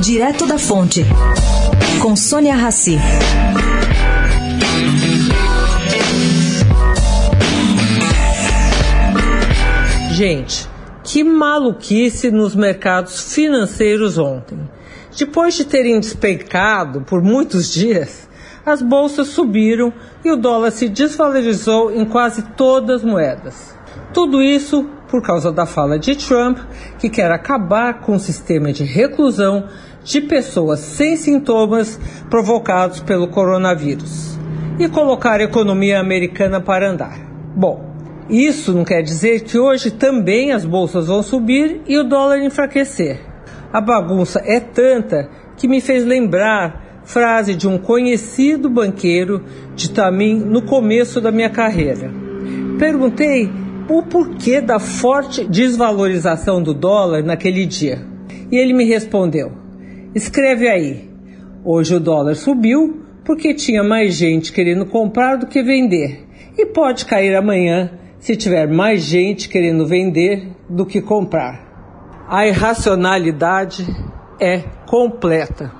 Direto da Fonte, com Sônia Rassi. Gente, que maluquice nos mercados financeiros ontem. Depois de terem despencado por muitos dias, as bolsas subiram e o dólar se desvalorizou em quase todas as moedas. Tudo isso por causa da fala de Trump, que quer acabar com o sistema de reclusão de pessoas sem sintomas provocados pelo coronavírus e colocar a economia americana para andar. Bom, isso não quer dizer que hoje também as bolsas vão subir e o dólar enfraquecer. A bagunça é tanta que me fez lembrar frase de um conhecido banqueiro de Tamim no começo da minha carreira. Perguntei o porquê da forte desvalorização do dólar naquele dia. E ele me respondeu: Escreve aí. Hoje o dólar subiu porque tinha mais gente querendo comprar do que vender. E pode cair amanhã se tiver mais gente querendo vender do que comprar. A irracionalidade é completa.